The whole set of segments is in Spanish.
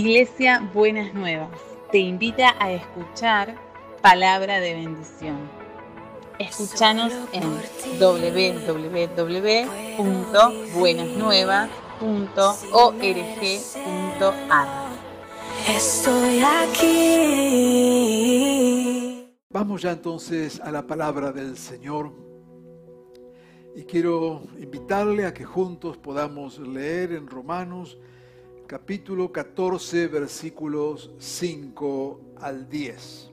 Iglesia Buenas Nuevas te invita a escuchar palabra de bendición. Escúchanos en www.buenasnuevas.org.ar. Estoy aquí. Vamos ya entonces a la palabra del Señor. Y quiero invitarle a que juntos podamos leer en Romanos capítulo 14 versículos 5 al 10.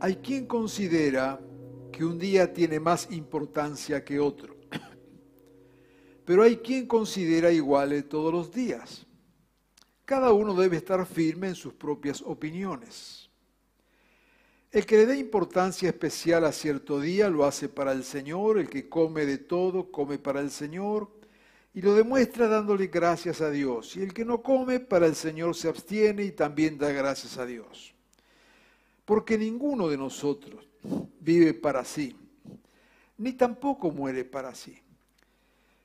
Hay quien considera que un día tiene más importancia que otro, pero hay quien considera iguales todos los días. Cada uno debe estar firme en sus propias opiniones. El que le dé importancia especial a cierto día lo hace para el Señor, el que come de todo come para el Señor, y lo demuestra dándole gracias a Dios. Y el que no come, para el Señor se abstiene y también da gracias a Dios. Porque ninguno de nosotros vive para sí, ni tampoco muere para sí.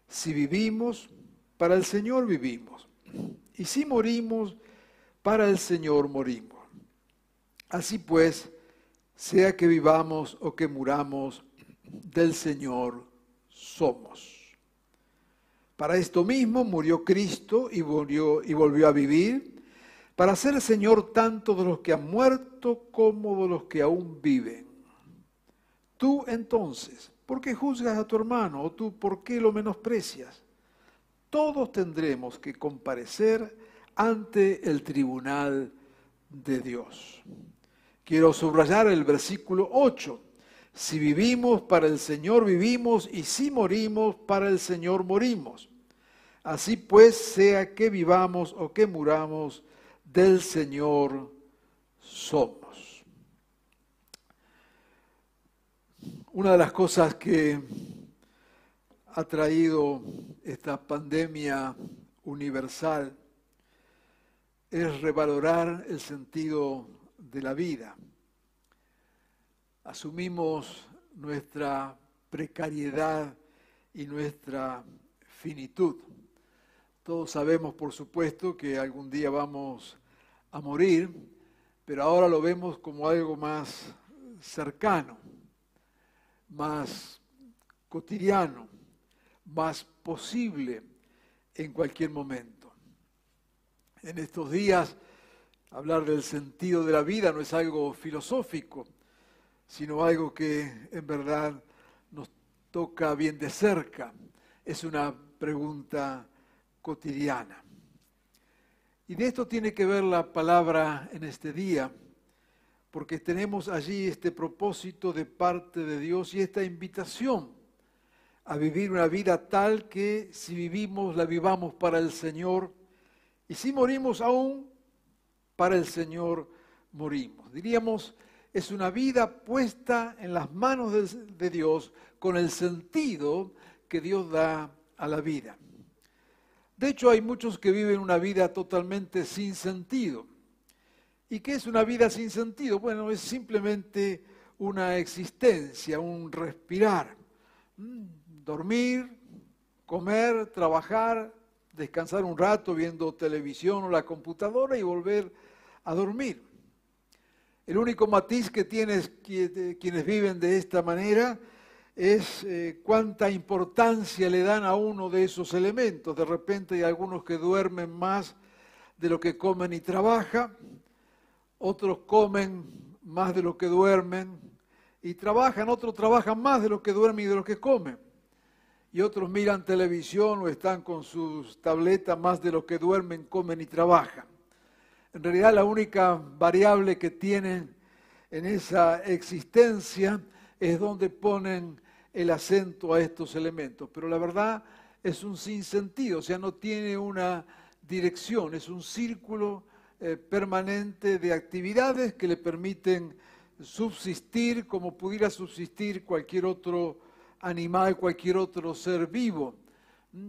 Si vivimos, para el Señor vivimos. Y si morimos, para el Señor morimos. Así pues, sea que vivamos o que muramos, del Señor somos. Para esto mismo murió Cristo y volvió, y volvió a vivir, para ser Señor tanto de los que han muerto como de los que aún viven. Tú entonces, ¿por qué juzgas a tu hermano? ¿O tú por qué lo menosprecias? Todos tendremos que comparecer ante el tribunal de Dios. Quiero subrayar el versículo 8. Si vivimos, para el Señor vivimos, y si morimos, para el Señor morimos. Así pues, sea que vivamos o que muramos, del Señor somos. Una de las cosas que ha traído esta pandemia universal es revalorar el sentido de la vida asumimos nuestra precariedad y nuestra finitud. Todos sabemos, por supuesto, que algún día vamos a morir, pero ahora lo vemos como algo más cercano, más cotidiano, más posible en cualquier momento. En estos días, hablar del sentido de la vida no es algo filosófico, sino algo que en verdad nos toca bien de cerca. Es una pregunta cotidiana. Y de esto tiene que ver la palabra en este día, porque tenemos allí este propósito de parte de Dios y esta invitación a vivir una vida tal que si vivimos la vivamos para el Señor y si morimos aún para el Señor morimos. Diríamos es una vida puesta en las manos de, Dios con el sentido que Dios da a la vida. De hecho, hay muchos que viven una vida totalmente sin sentido. ¿Y qué es una vida sin sentido? Bueno, es simplemente una existencia, un respirar, dormir, comer, trabajar, descansar un rato viendo televisión o la computadora y volver a dormir. El único matiz que tienen quienes viven de esta manera es eh, cuánta importancia le dan a uno de esos elementos. De repente hay algunos que duermen más de lo que comen y trabajan, otros comen más de lo que duermen y trabajan, otros trabajan más de lo que duermen y de lo que comen. Y otros miran televisión o están con sus tabletas más de lo que duermen, comen y trabajan. En realidad la única variable que tienen en esa existencia es donde ponen el acento a estos elementos. Pero la verdad es un sinsentido, o sea, no tiene una dirección, es un círculo eh, permanente de actividades que le permiten subsistir como pudiera subsistir cualquier otro animal, cualquier otro ser vivo.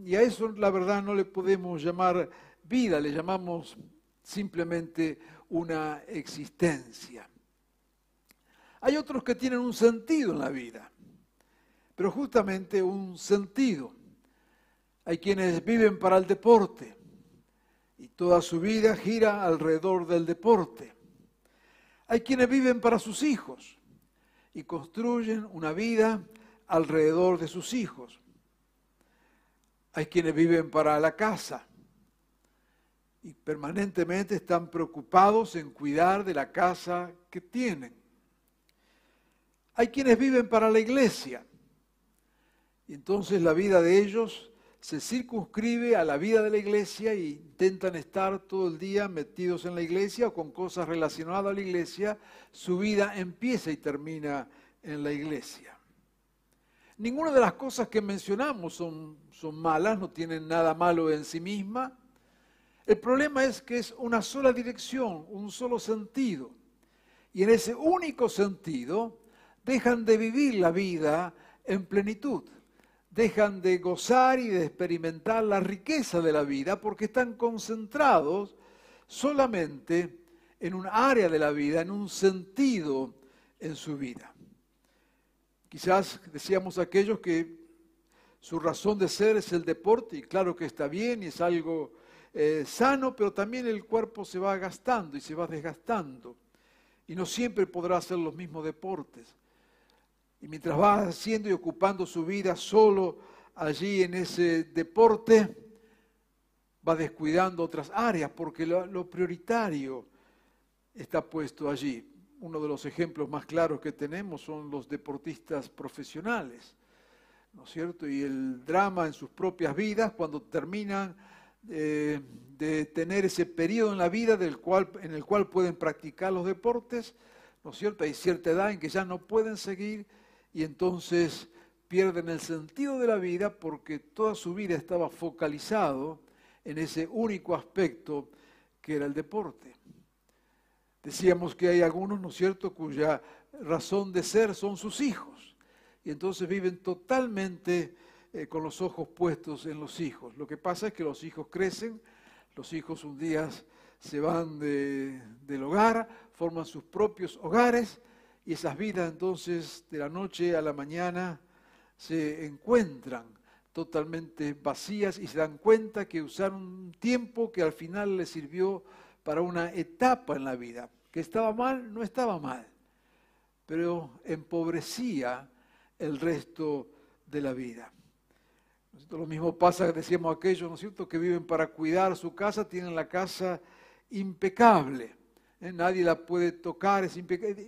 Y a eso la verdad no le podemos llamar vida, le llamamos simplemente una existencia. Hay otros que tienen un sentido en la vida, pero justamente un sentido. Hay quienes viven para el deporte y toda su vida gira alrededor del deporte. Hay quienes viven para sus hijos y construyen una vida alrededor de sus hijos. Hay quienes viven para la casa y permanentemente están preocupados en cuidar de la casa que tienen. Hay quienes viven para la iglesia y entonces la vida de ellos se circunscribe a la vida de la iglesia e intentan estar todo el día metidos en la iglesia o con cosas relacionadas a la iglesia, su vida empieza y termina en la iglesia. Ninguna de las cosas que mencionamos son, son malas, no tienen nada malo en sí misma. El problema es que es una sola dirección, un solo sentido. Y en ese único sentido dejan de vivir la vida en plenitud dejan de gozar y de experimentar la riqueza de la vida porque están concentrados solamente en un área de la vida, en un sentido en su vida. Quizás decíamos aquellos que su razón de ser es el deporte, y claro que está bien y es algo eh, sano, pero también el cuerpo se va gastando y se va desgastando, y no siempre podrá hacer los mismos deportes. Y mientras va haciendo y ocupando su vida solo allí en ese deporte, va descuidando otras áreas porque lo, prioritario está puesto allí. Uno de los ejemplos más claros que tenemos son los deportistas profesionales, ¿no es cierto? Y el drama en sus propias vidas cuando terminan de tener ese periodo en la vida del cual, en el cual pueden practicar los deportes, ¿no es cierto? Hay cierta edad en que ya no pueden seguir y entonces pierden el sentido de la vida porque toda su vida estaba focalizado en ese único aspecto que era el deporte. Decíamos que hay algunos, ¿no es cierto?, cuya razón de ser son sus hijos y entonces viven totalmente eh, con los ojos puestos en los hijos. Lo que pasa es que los hijos crecen, los hijos un día se van del hogar, forman sus propios hogares y esas vidas entonces de la noche a la mañana se encuentran totalmente vacías y se dan cuenta que usaron un tiempo que al final les sirvió para una etapa en la vida. Que estaba mal, no estaba mal, pero empobrecía el resto de la vida. Lo mismo pasa, decíamos aquellos, ¿no es cierto?, que viven para cuidar su casa, tienen la casa impecable ¿eh? nadie la puede tocar, es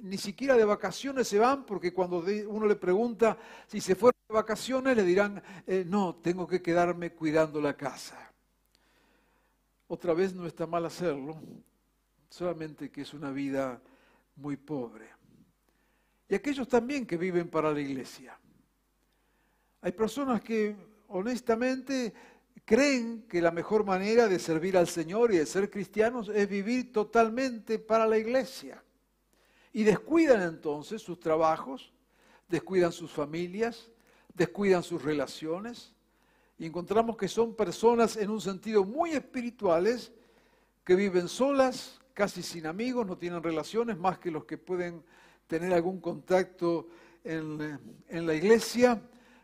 ni siquiera de vacaciones se van, porque cuando uno le pregunta si se fueron de vacaciones, le dirán, eh, no, tengo que quedarme cuidando la casa. Otra vez no está mal hacerlo, solamente que es una vida muy pobre. Y aquellos también que viven para la iglesia. Hay personas que honestamente creen que la mejor manera de servir al Señor y de ser cristianos es vivir totalmente para la iglesia. Y descuidan entonces sus trabajos, descuidan sus familias, descuidan sus relaciones. Y encontramos que son personas en un sentido muy espirituales que viven solas, casi sin amigos, no tienen relaciones más que los que pueden tener algún contacto en, en la iglesia,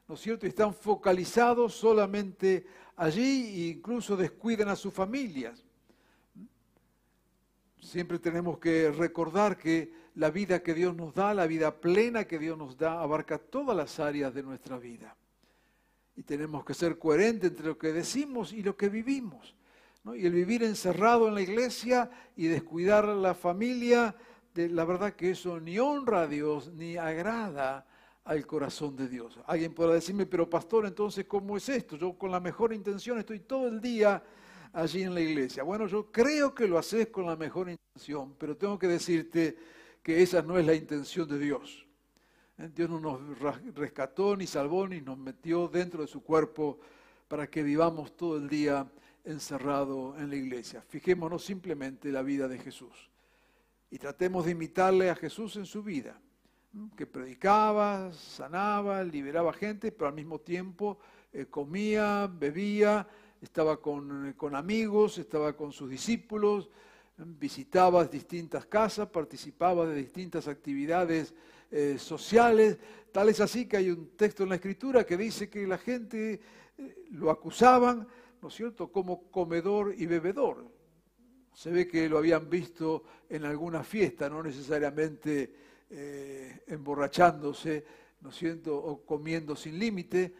¿no es cierto? Y están focalizados solamente allí incluso descuidan a sus familias. Siempre tenemos que recordar que la vida que Dios nos da, la vida plena que Dios nos da, abarca todas las áreas de nuestra vida. Y tenemos que ser coherentes entre lo que decimos y lo que vivimos. Y el vivir encerrado en la iglesia y descuidar la familia, de, la verdad que eso ni honra a Dios ni agrada al corazón de Dios. Alguien podrá decirme, pero pastor, entonces, ¿cómo es esto? Yo con la mejor intención estoy todo el día allí en la iglesia. Bueno, yo creo que lo haces con la mejor intención, pero tengo que decirte que esa no es la intención de Dios. ¿Eh? Dios no nos rescató, ni salvó, ni nos metió dentro de su cuerpo para que vivamos todo el día encerrado en la iglesia. Fijémonos simplemente en la vida de Jesús y tratemos de imitarle a Jesús en su vida que predicaba, sanaba, liberaba gente, pero al mismo tiempo eh, comía, bebía, estaba con, eh, con, amigos, estaba con sus discípulos, visitaba distintas casas, participaba de distintas actividades eh, sociales. Tal es así que hay un texto en la escritura que dice que la gente lo acusaban, ¿no es cierto?, como comedor y bebedor. Se ve que lo habían visto en alguna fiesta, no necesariamente eh, emborrachándose, ¿no es cierto?, o comiendo sin límite,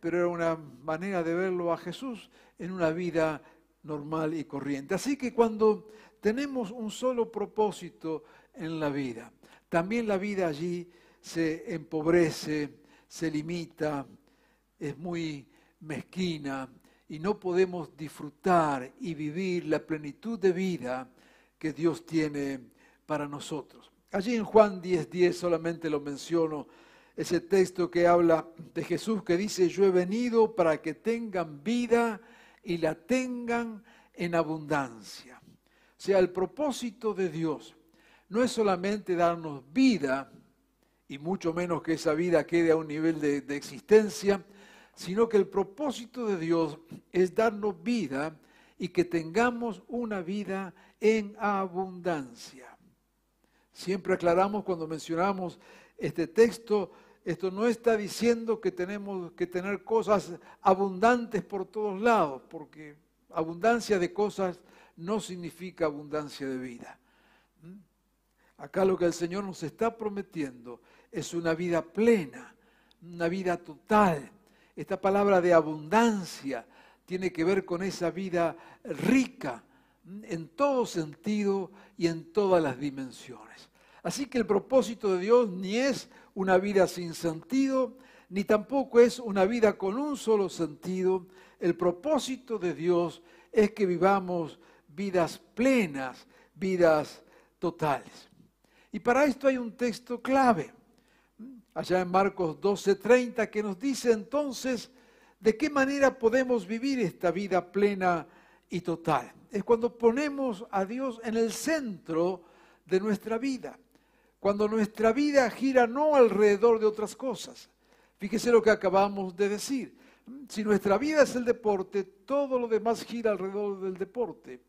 pero era una manera de verlo a Jesús en una vida normal y corriente. Así que cuando tenemos un solo propósito en la vida, también la vida allí se empobrece, se limita, es muy mezquina y no podemos disfrutar y vivir la plenitud de vida que Dios tiene para nosotros. Allí en Juan 10:10 10 solamente lo menciono, ese texto que habla de Jesús que dice, yo he venido para que tengan vida y la tengan en abundancia. O sea, el propósito de Dios no es solamente darnos vida, y mucho menos que esa vida quede a un nivel de, de existencia, sino que el propósito de Dios es darnos vida y que tengamos una vida en abundancia. Siempre aclaramos cuando mencionamos este texto, esto no está diciendo que tenemos que tener cosas abundantes por todos lados, porque abundancia de cosas no significa abundancia de vida. ¿Mm? Acá lo que el Señor nos está prometiendo es una vida plena, una vida total. Esta palabra de abundancia tiene que ver con esa vida rica en todo sentido y en todas las dimensiones. Así que el propósito de Dios ni es una vida sin sentido, ni tampoco es una vida con un solo sentido. El propósito de Dios es que vivamos vidas plenas, vidas totales. Y para esto hay un texto clave, allá en Marcos 12:30, que nos dice entonces de qué manera podemos vivir esta vida plena y total. Es cuando ponemos a Dios en el centro de nuestra vida cuando nuestra vida gira no alrededor de otras cosas. Fíjese lo que acabamos de decir. Si nuestra vida es el deporte, todo lo demás gira alrededor del deporte.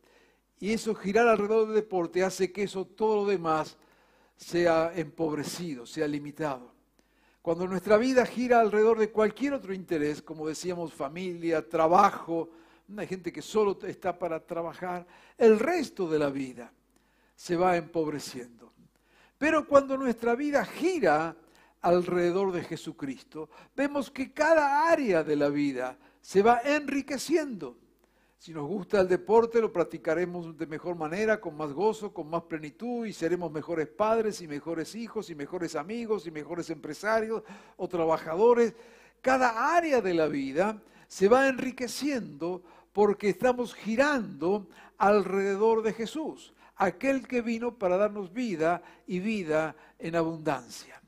Y eso girar alrededor del deporte hace que eso, todo lo demás, sea empobrecido, sea limitado. Cuando nuestra vida gira alrededor de cualquier otro interés, como decíamos, familia, trabajo, hay gente que solo está para trabajar, el resto de la vida se va empobreciendo. Pero cuando nuestra vida gira alrededor de Jesucristo, vemos que cada área de la vida se va enriqueciendo. Si nos gusta el deporte, lo practicaremos de mejor manera, con más gozo, con más plenitud, y seremos mejores padres y mejores hijos y mejores amigos y mejores empresarios o trabajadores. Cada área de la vida se va enriqueciendo porque estamos girando alrededor de Jesús aquel que vino para darnos vida y vida en abundancia.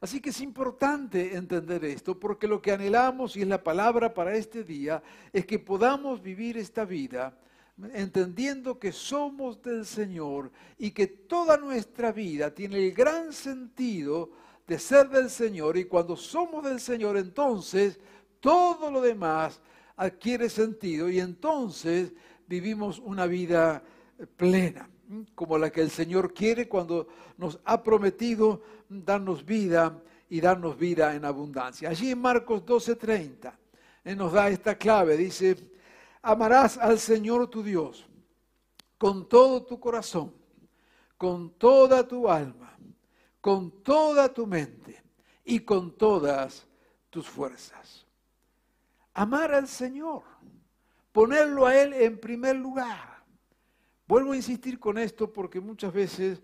Así que es importante entender esto porque lo que anhelamos y es la palabra para este día es que podamos vivir esta vida entendiendo que somos del Señor y que toda nuestra vida tiene el gran sentido de ser del Señor y cuando somos del Señor entonces todo lo demás adquiere sentido y entonces vivimos una vida plena como la que el Señor quiere cuando nos ha prometido darnos vida y darnos vida en abundancia. Allí en Marcos 12:30 Él nos da esta clave, dice, amarás al Señor tu Dios con todo tu corazón, con toda tu alma, con toda tu mente y con todas tus fuerzas. Amar al Señor, ponerlo a Él en primer lugar Vuelvo a insistir con esto porque muchas veces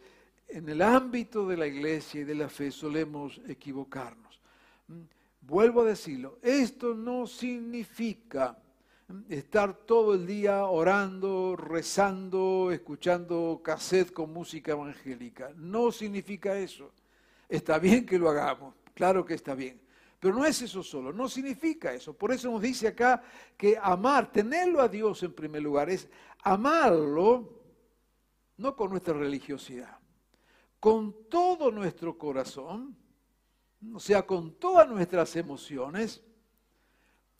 en el ámbito de la iglesia y de la fe solemos equivocarnos. Mm, vuelvo a decirlo, esto no significa estar todo el día orando, rezando, escuchando cassette con música evangélica. No significa eso. Está bien que lo hagamos, claro que está bien. Pero no es eso solo, no significa eso. Por eso nos dice acá que amar, tenerlo a Dios en primer lugar, es amarlo no con nuestra religiosidad, con todo nuestro corazón, o sea, con todas nuestras emociones.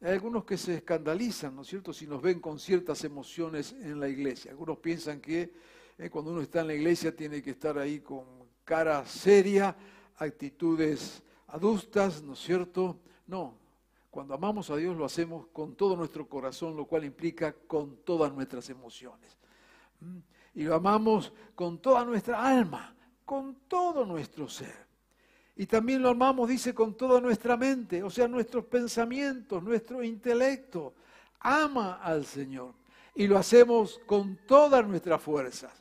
Hay algunos que se escandalizan, ¿no es cierto?, si nos ven con ciertas emociones en la iglesia. Algunos piensan que eh, cuando uno está en la iglesia tiene que estar ahí con cara seria, actitudes adustas, ¿no es cierto? No, cuando amamos a Dios lo hacemos con todo nuestro corazón, lo cual implica con todas nuestras emociones. ¿Mm? Y lo amamos con toda nuestra alma, con todo nuestro ser. Y también lo amamos, dice, con toda nuestra mente, o sea, nuestros pensamientos, nuestro intelecto. Ama al Señor. Y lo hacemos con todas nuestras fuerzas.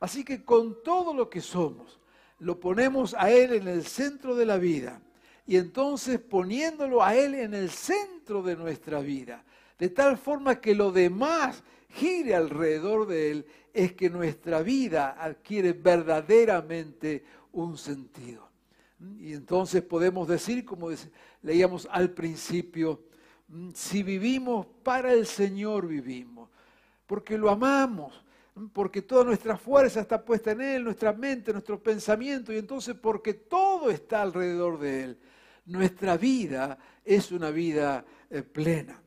Así que con todo lo que somos, lo ponemos a Él en el centro de la vida. Y entonces poniéndolo a Él en el centro de nuestra vida, de tal forma que lo demás gire alrededor de Él, es que nuestra vida adquiere verdaderamente un sentido. Y entonces podemos decir, como leíamos al principio, mm, si vivimos para el Señor vivimos, porque lo amamos, mm, porque toda nuestra fuerza está puesta en Él, nuestra mente, nuestro pensamiento, y entonces porque todo está alrededor de Él, nuestra vida es una vida eh, plena.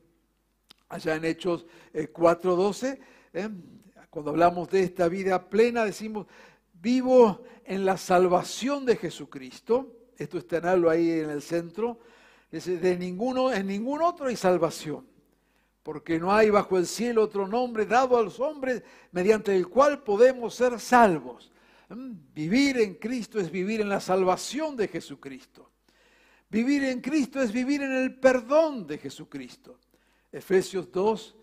Allá en Hechos 4.12, eh, cuando hablamos de esta vida plena, decimos, vivo en la salvación de Jesucristo. Esto está en ahí en el centro. de ninguno, en ningún otro hay salvación. Porque no hay bajo el cielo otro nombre dado a los hombres mediante el cual podemos ser salvos. ¿Mm? Vivir en Cristo es vivir en la salvación de Jesucristo. Vivir en Cristo es vivir en el perdón de Jesucristo. Efesios 2,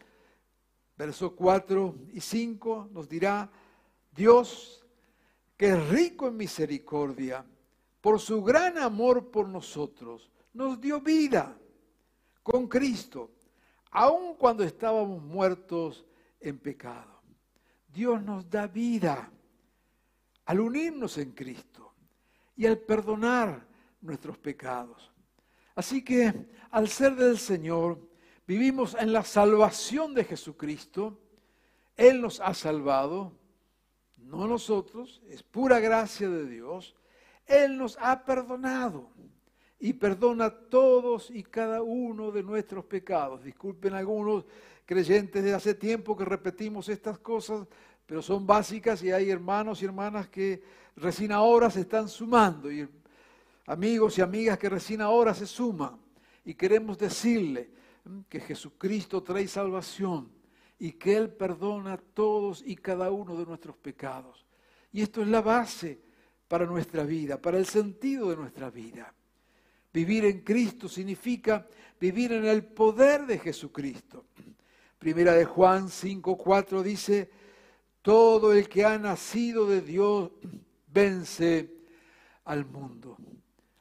versos 4 y 5 nos dirá, Dios que es rico en misericordia, por su gran amor por nosotros, nos dio vida con Cristo, aun cuando estábamos muertos en pecado. Dios nos da vida al unirnos en Cristo y al perdonar nuestros pecados. Así que al ser del Señor, vivimos en la salvación de Jesucristo. Él nos ha salvado no nosotros, es pura gracia de Dios. Él nos ha perdonado y perdona todos y cada uno de nuestros pecados. Disculpen algunos creyentes de hace tiempo que repetimos estas cosas, pero son básicas y hay hermanos y hermanas que recién ahora se están sumando y amigos y amigas que recién ahora se suman. Y queremos decirle que Jesucristo trae salvación y que Él perdona todos y cada uno de nuestros pecados. Y esto es la base para nuestra vida, para el sentido de nuestra vida. Vivir en Cristo significa vivir en el poder de Jesucristo. Primera de Juan 5:4 dice, todo el que ha nacido de Dios vence al mundo.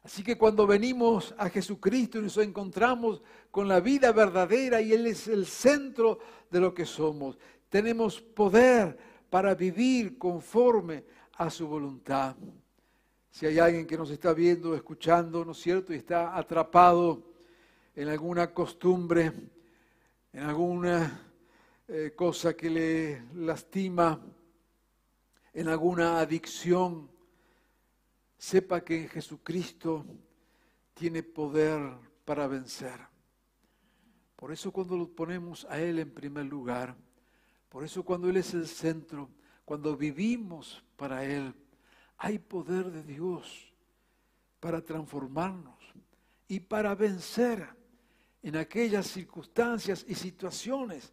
Así que cuando venimos a Jesucristo y nos encontramos con la vida verdadera y Él es el centro de lo que somos, tenemos poder para vivir conforme a su voluntad. Si hay alguien que nos está viendo, escuchando, ¿no es cierto? Y está atrapado en alguna costumbre, en alguna eh, cosa que le lastima, en alguna adicción, sepa que en Jesucristo tiene poder para vencer. Por eso cuando lo ponemos a Él en primer lugar, por eso cuando Él es el centro, cuando vivimos para Él, hay poder de Dios para transformarnos y para vencer en aquellas circunstancias y situaciones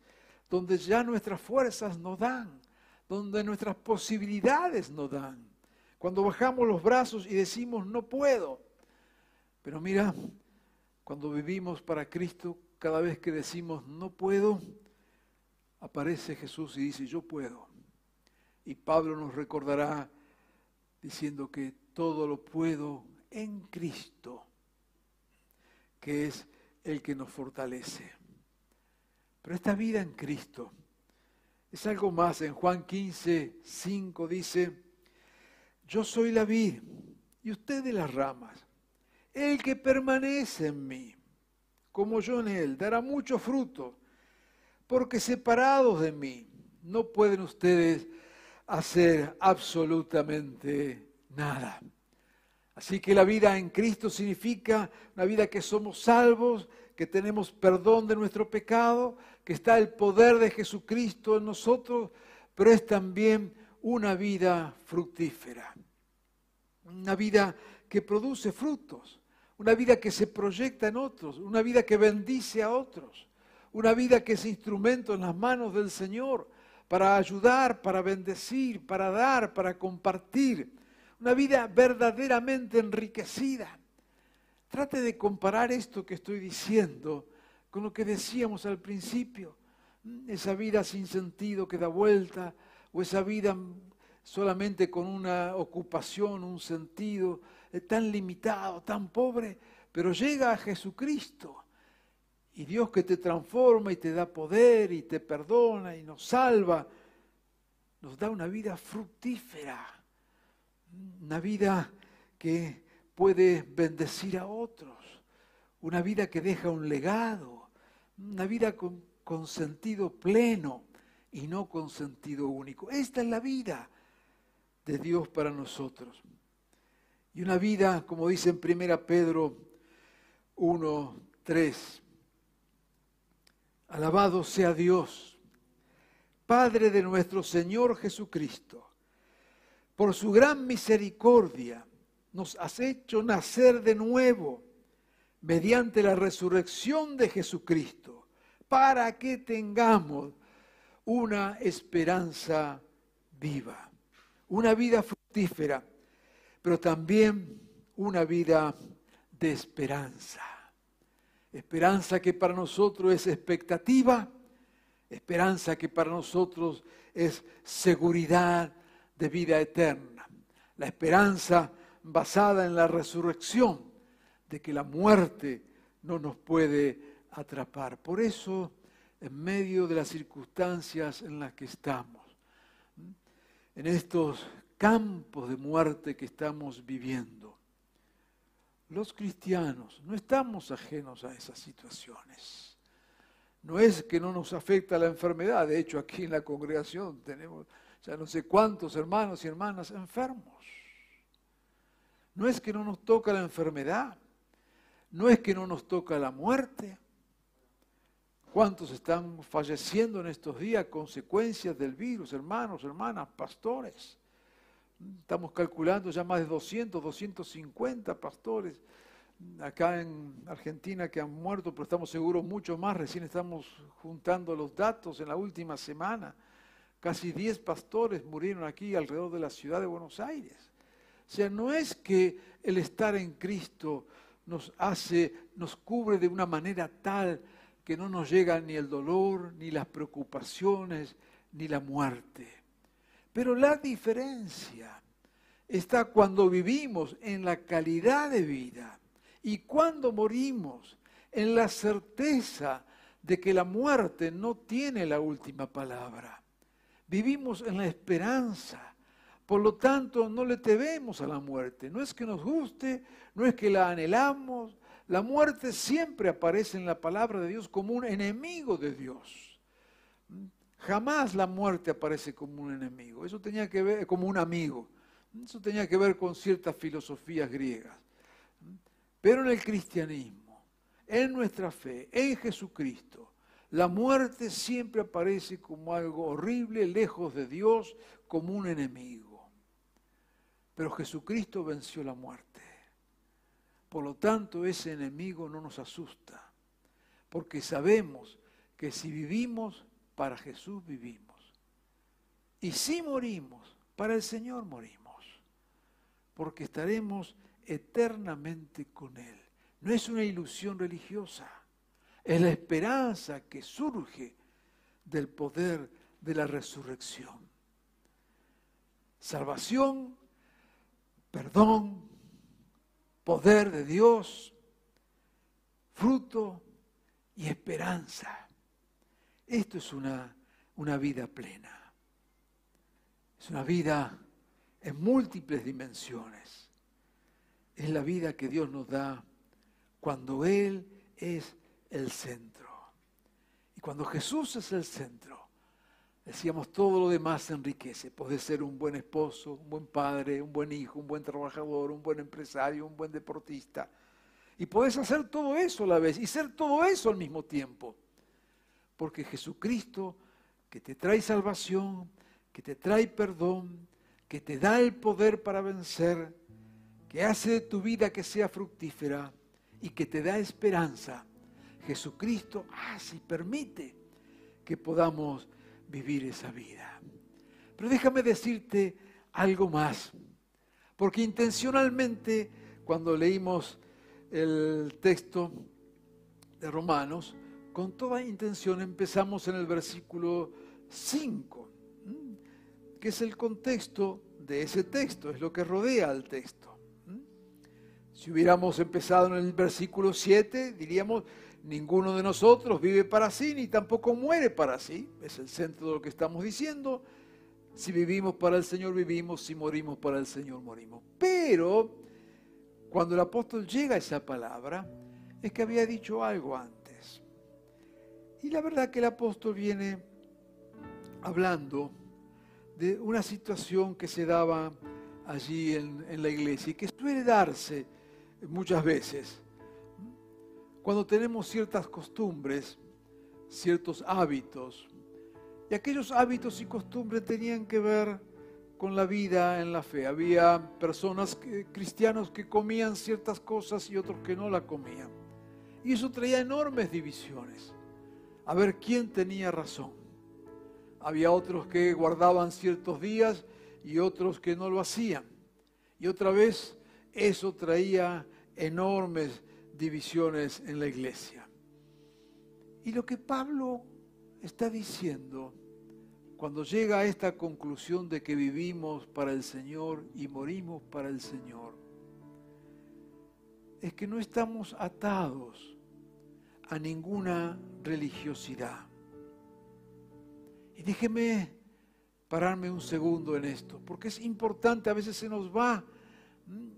donde ya nuestras fuerzas no dan, donde nuestras posibilidades no dan. Cuando bajamos los brazos y decimos, no puedo. Pero mira, cuando vivimos para Cristo, cada vez que decimos, no puedo, aparece Jesús y dice, yo puedo. Y Pablo nos recordará diciendo que todo lo puedo en Cristo, que es el que nos fortalece. Pero esta vida en Cristo es algo más. En Juan 15, 5 dice, yo soy la vid y ustedes las ramas. El que permanece en mí, como yo en él, dará mucho fruto, porque separados de mí no pueden ustedes hacer absolutamente nada. Así que la vida en Cristo significa una vida que somos salvos, que tenemos perdón de nuestro pecado, que está el poder de Jesucristo en nosotros, pero es también una vida fructífera, una vida que produce frutos, una vida que se proyecta en otros, una vida que bendice a otros, una vida que es instrumento en las manos del Señor para ayudar, para bendecir, para dar, para compartir, una vida verdaderamente enriquecida. Trate de comparar esto que estoy diciendo con lo que decíamos al principio, esa vida sin sentido que da vuelta, o esa vida solamente con una ocupación, un sentido eh, tan limitado, tan pobre, pero llega a Jesucristo. Y Dios que te transforma y te da poder y te perdona y nos salva, nos da una vida fructífera, una vida que puede bendecir a otros, una vida que deja un legado, una vida con, con sentido pleno y no con sentido único. Esta es la vida de Dios para nosotros. Y una vida, como dice en 1 Pedro 1, 3, alabado sea Dios, Padre de nuestro Señor Jesucristo, por su gran misericordia nos has hecho nacer de nuevo mediante la resurrección de Jesucristo, para que tengamos una esperanza viva una vida fructífera, pero también una vida de esperanza. Esperanza que para nosotros es expectativa, esperanza que para nosotros es seguridad de vida eterna. La esperanza basada en la resurrección, de que la muerte no nos puede atrapar. Por eso, en medio de las circunstancias en las que estamos, en estos campos de muerte que estamos viviendo. Los cristianos no estamos ajenos a esas situaciones. No es que no nos afecta la enfermedad, de hecho aquí en la congregación tenemos ya no sé cuántos hermanos y hermanas enfermos. No es que no nos toca la enfermedad, no es que no nos toca la muerte, ¿Cuántos están falleciendo en estos días consecuencias del virus, hermanos, hermanas, pastores? Estamos calculando ya más de 200, 250 pastores acá en Argentina que han muerto, pero estamos seguros mucho más. Recién estamos juntando los datos en la última semana. Casi 10 pastores murieron aquí alrededor de la ciudad de Buenos Aires. O sea, no es que el estar en Cristo nos hace, nos cubre de una manera tal que no nos llega ni el dolor, ni las preocupaciones, ni la muerte. Pero la diferencia está cuando vivimos en la calidad de vida y cuando morimos en la certeza de que la muerte no tiene la última palabra. Vivimos en la esperanza. Por lo tanto, no le tememos a la muerte. No es que nos guste, no es que la anhelamos, la muerte siempre aparece en la palabra de Dios como un enemigo de Dios. Jamás la muerte aparece como un enemigo. Eso tenía que ver como un amigo. Eso tenía que ver con ciertas filosofías griegas. Pero en el cristianismo, en nuestra fe, en Jesucristo, la muerte siempre aparece como algo horrible, lejos de Dios, como un enemigo. Pero Jesucristo venció la muerte. Por lo tanto, ese enemigo no nos asusta, porque sabemos que si vivimos, para Jesús vivimos. Y si morimos, para el Señor morimos, porque estaremos eternamente con Él. No es una ilusión religiosa, es la esperanza que surge del poder de la resurrección. Salvación, perdón, poder de Dios, fruto y esperanza. Esto es una, una vida plena. Es una vida en múltiples dimensiones. Es la vida que Dios nos da cuando Él es el centro. Y cuando Jesús es el centro, Decíamos, todo lo demás se enriquece. Puedes ser un buen esposo, un buen padre, un buen hijo, un buen trabajador, un buen empresario, un buen deportista. Y puedes hacer todo eso a la vez y ser todo eso al mismo tiempo. Porque Jesucristo, que te trae salvación, que te trae perdón, que te da el poder para vencer, que hace de tu vida que sea fructífera y que te da esperanza. Jesucristo hace y permite que podamos vivir esa vida. Pero déjame decirte algo más, porque intencionalmente cuando leímos el texto de Romanos, con toda intención empezamos en el versículo 5, que es el contexto de ese texto, es lo que rodea al texto. Si hubiéramos empezado en el versículo 7, diríamos, ninguno de nosotros vive para sí, ni tampoco muere para sí. Es el centro de lo que estamos diciendo. Si vivimos para el Señor, vivimos. Si morimos para el Señor, morimos. Pero cuando el apóstol llega a esa palabra, es que había dicho algo antes. Y la verdad que el apóstol viene hablando de una situación que se daba allí en, en la iglesia y que suele darse muchas veces. Cuando tenemos ciertas costumbres, ciertos hábitos, y aquellos hábitos y costumbres tenían que ver con la vida en la fe. Había personas cristianos que comían ciertas cosas y otros que no la comían. Y eso traía enormes divisiones. A ver quién tenía razón. Había otros que guardaban ciertos días y otros que no lo hacían. Y otra vez eso traía enormes divisiones en la iglesia. Y lo que Pablo está diciendo cuando llega a esta conclusión de que vivimos para el Señor y morimos para el Señor, es que no estamos atados a ninguna religiosidad. Y déjeme pararme un segundo en esto, porque es importante, a veces se nos va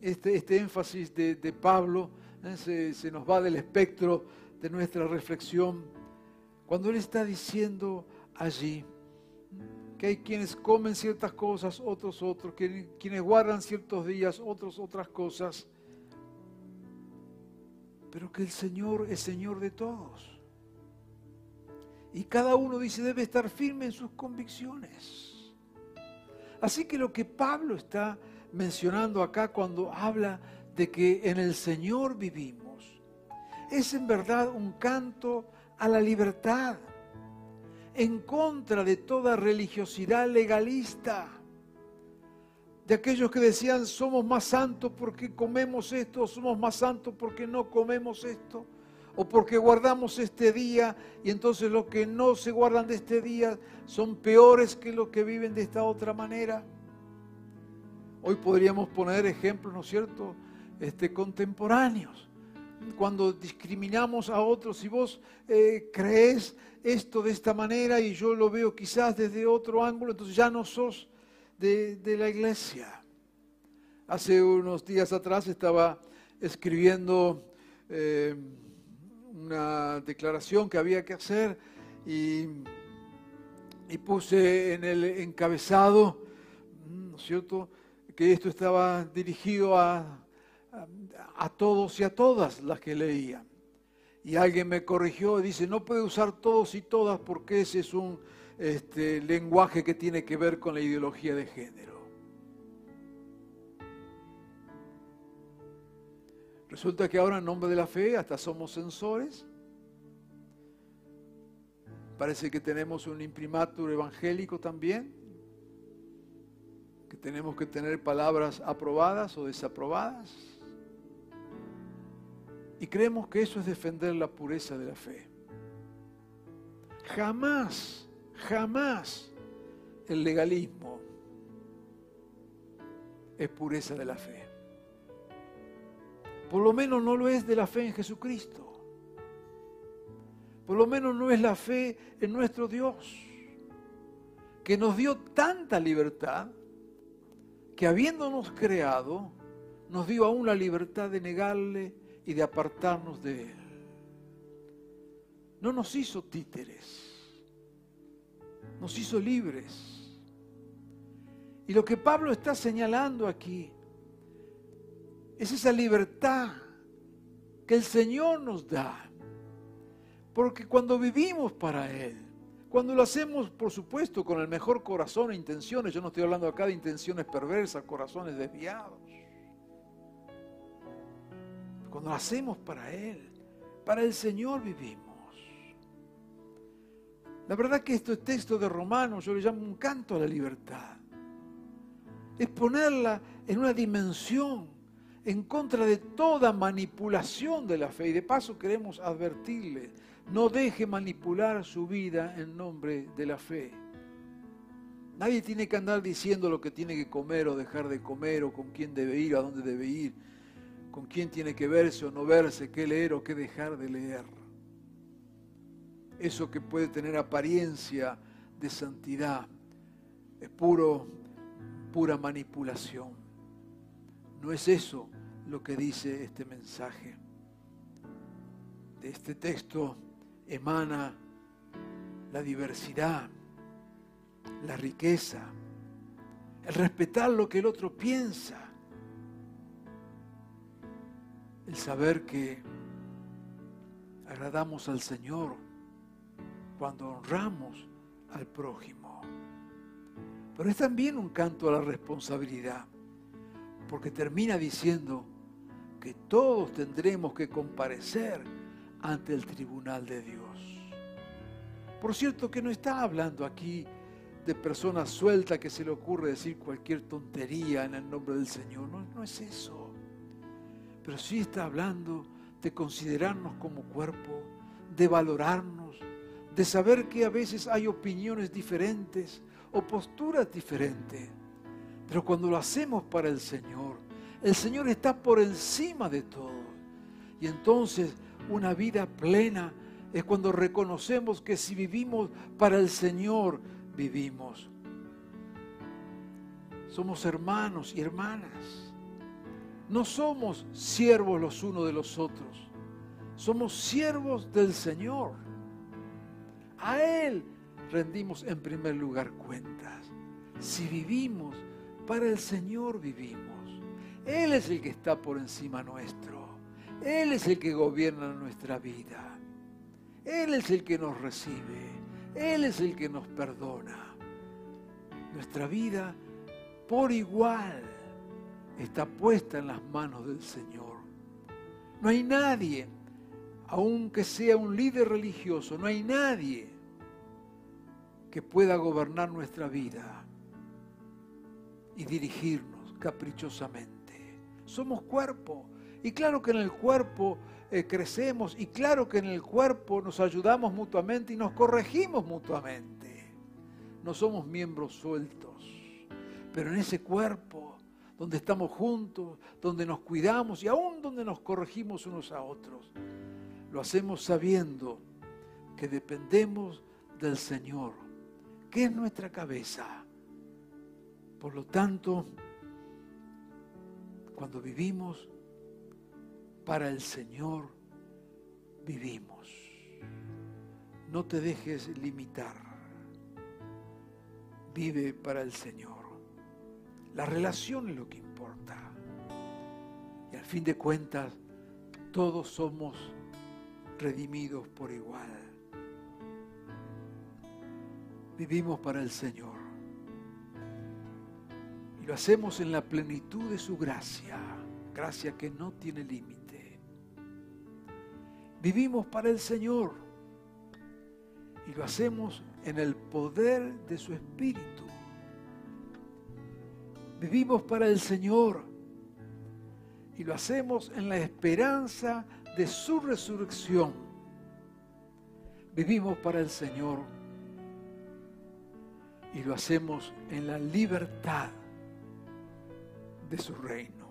este, este énfasis de, Pablo ¿eh? se, nos va del espectro de nuestra reflexión cuando él está diciendo allí que hay quienes comen ciertas cosas, otros otros, quienes guardan ciertos días, otros otras cosas, pero que el Señor es Señor de todos. Y cada uno dice debe estar firme en sus convicciones. Así que lo que Pablo está mencionando acá cuando habla de que en el Señor vivimos. Es en verdad un canto a la libertad, en contra de toda religiosidad legalista, de aquellos que decían somos más santos porque comemos esto, somos más santos porque no comemos esto, o porque guardamos este día y entonces los que no se guardan de este día son peores que los que viven de esta otra manera. Hoy podríamos poner ejemplos, ¿no es cierto?, este, contemporáneos. Cuando discriminamos a otros, si vos eh, crees esto de esta manera y yo lo veo quizás desde otro ángulo, entonces ya no sos de, la iglesia. Hace unos días atrás estaba escribiendo eh, una declaración que había que hacer y, puse en el encabezado, ¿no es cierto?, que esto estaba dirigido a, a, todos y a todas las que leían. Y alguien me corrigió y dice, no puede usar todos y todas porque ese es un este, lenguaje que tiene que ver con la ideología de género. Resulta que ahora en nombre de la fe hasta somos censores. Parece que tenemos un imprimatur evangélico también que tenemos que tener palabras aprobadas o desaprobadas. Y creemos que eso es defender la pureza de la fe. Jamás, jamás el legalismo es pureza de la fe. Por lo menos no lo es de la fe en Jesucristo. Por lo menos no es la fe en nuestro Dios, que nos dio tanta libertad que habiéndonos creado, nos dio aún la libertad de negarle y de apartarnos de él. No nos hizo títeres, nos hizo libres. Y lo que Pablo está señalando aquí es esa libertad que el Señor nos da. Porque cuando vivimos para Él, cuando lo hacemos, por supuesto, con el mejor corazón e intenciones, yo no estoy hablando acá de intenciones perversas, corazones desviados. Cuando lo hacemos para Él, para el Señor vivimos. La verdad que este texto de Romanos yo le llamo un canto a la libertad. Es ponerla en una dimensión en contra de toda manipulación de la fe. Y de paso queremos advertirle, no deje manipular su vida en nombre de la fe. Nadie tiene que andar diciendo lo que tiene que comer o dejar de comer, o con quién debe ir, a dónde debe ir, con quién tiene que verse o no verse, qué leer o qué dejar de leer. Eso que puede tener apariencia de santidad es puro, pura manipulación. No es eso lo que dice este mensaje. De este texto emana la diversidad, la riqueza, el respetar lo que el otro piensa, el saber que agradamos al Señor cuando honramos al prójimo. Pero es también un canto a la responsabilidad, porque termina diciendo que todos tendremos que comparecer ante el tribunal de Dios. Por cierto que no está hablando aquí de personas sueltas que se le ocurre decir cualquier tontería en el nombre del Señor. No, no es eso. Pero sí está hablando de considerarnos como cuerpo, de valorarnos, de saber que a veces hay opiniones diferentes o posturas diferentes. Pero cuando lo hacemos para el Señor, el Señor está por encima de todo. Y entonces una vida plena es cuando reconocemos que si vivimos para el Señor, vivimos. Somos hermanos y hermanas. No somos siervos los unos de los otros. Somos siervos del Señor. A Él rendimos en primer lugar cuentas. Si vivimos, para el Señor vivimos. Él es el que está por encima nuestro. Él es el que gobierna nuestra vida. Él es el que nos recibe. Él es el que nos perdona. Nuestra vida por igual está puesta en las manos del Señor. No hay nadie, aunque sea un líder religioso, no hay nadie que pueda gobernar nuestra vida y dirigirnos caprichosamente. Somos cuerpo. Y claro que en el cuerpo eh, crecemos y claro que en el cuerpo nos ayudamos mutuamente y nos corregimos mutuamente. No somos miembros sueltos, pero en ese cuerpo donde estamos juntos, donde nos cuidamos y aún donde nos corregimos unos a otros, lo hacemos sabiendo que dependemos del Señor, que es nuestra cabeza. Por lo tanto, cuando vivimos para el Señor, vivimos. No te dejes limitar. Vive para el Señor. La relación es lo que importa. Y al fin de cuentas, todos somos redimidos por igual. Vivimos para el Señor lo hacemos en la plenitud de su gracia, gracia que no tiene límite. Vivimos para el Señor y lo hacemos en el poder de su Espíritu. Vivimos para el Señor y lo hacemos en la esperanza de su resurrección. Vivimos para el Señor y lo hacemos en la libertad de su reino.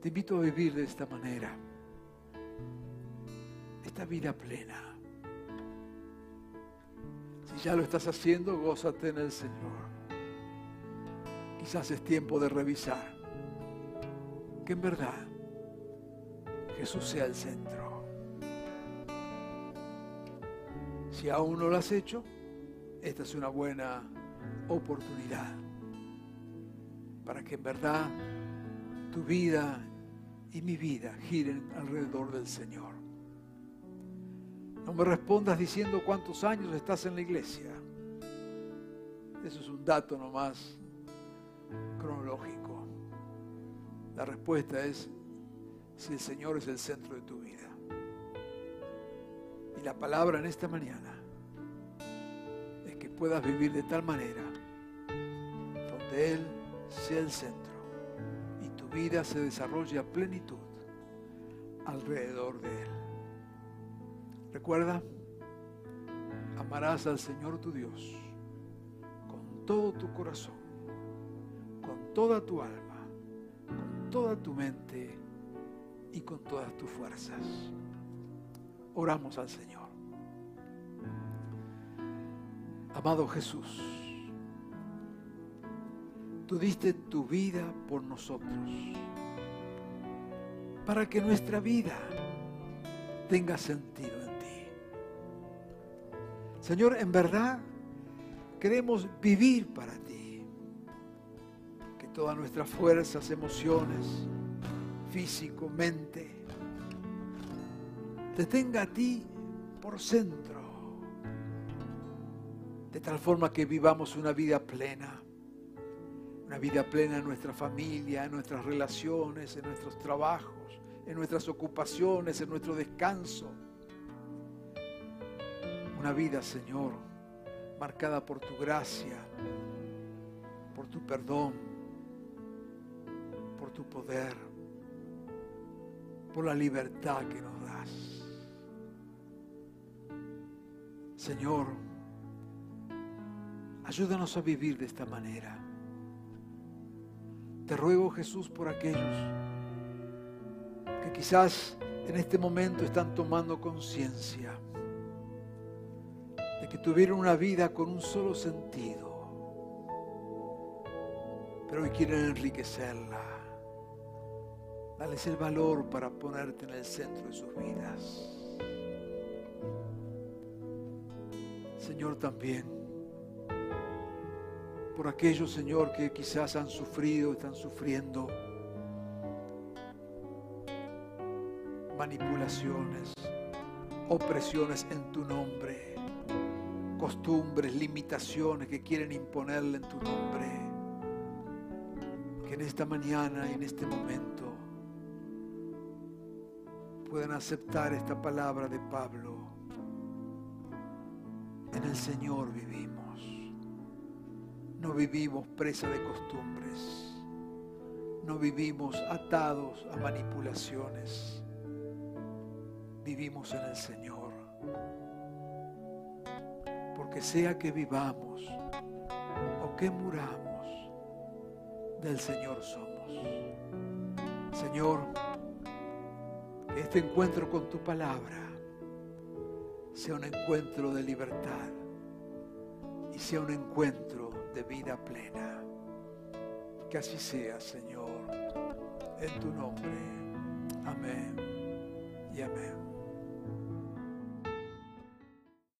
Te invito a vivir de esta manera, esta vida plena. Si ya lo estás haciendo, gózate en el Señor. Quizás es tiempo de revisar que en verdad Jesús sea el centro. Si aún no lo has hecho, esta es una buena oportunidad para que en verdad tu vida y mi vida giren alrededor del Señor. No me respondas diciendo cuántos años estás en la iglesia. Eso es un dato nomás cronológico. La respuesta es si el Señor es el centro de tu vida. Y la palabra en esta mañana es que puedas vivir de tal manera donde Él sea el centro y tu vida se desarrolle a plenitud alrededor de Él. Recuerda, amarás al Señor tu Dios con todo tu corazón, con toda tu alma, con toda tu mente y con todas tus fuerzas. Oramos al Señor. Amado Jesús, tú diste tu vida por nosotros, para que nuestra vida tenga sentido en ti. Señor, en verdad queremos vivir para ti, todas nuestras fuerzas, emociones, físico, mente, te tenga a ti por centro, de tal forma que vivamos una vida plena, una vida plena en nuestra familia, en nuestras relaciones, en nuestros trabajos, en nuestras ocupaciones, en nuestro descanso. Una vida, Señor, marcada por tu gracia, por tu perdón, tu poder por la libertad que nos das. Señor, ayúdanos a vivir de esta manera. Te ruego, Jesús, por aquellos que quizás en este momento están tomando conciencia de que tuvieron una vida con un solo sentido, pero hoy quieren enriquecerla Dales el valor para ponerte en el centro de sus vidas. Señor, también por aquellos, Señor, que quizás han sufrido, están sufriendo manipulaciones, opresiones en tu nombre, costumbres, limitaciones que quieren imponerle en tu nombre. Que en esta mañana y en este momento puedan aceptar esta palabra de Pablo. En el Señor vivimos. No vivimos presa de costumbres. No vivimos atados a manipulaciones. Vivimos en el Señor. Porque sea que vivamos o que muramos, del Señor somos. Señor, este encuentro con tu palabra sea un encuentro de libertad y sea un encuentro de vida plena. Que así sea, Señor, en tu nombre. Amén y amén.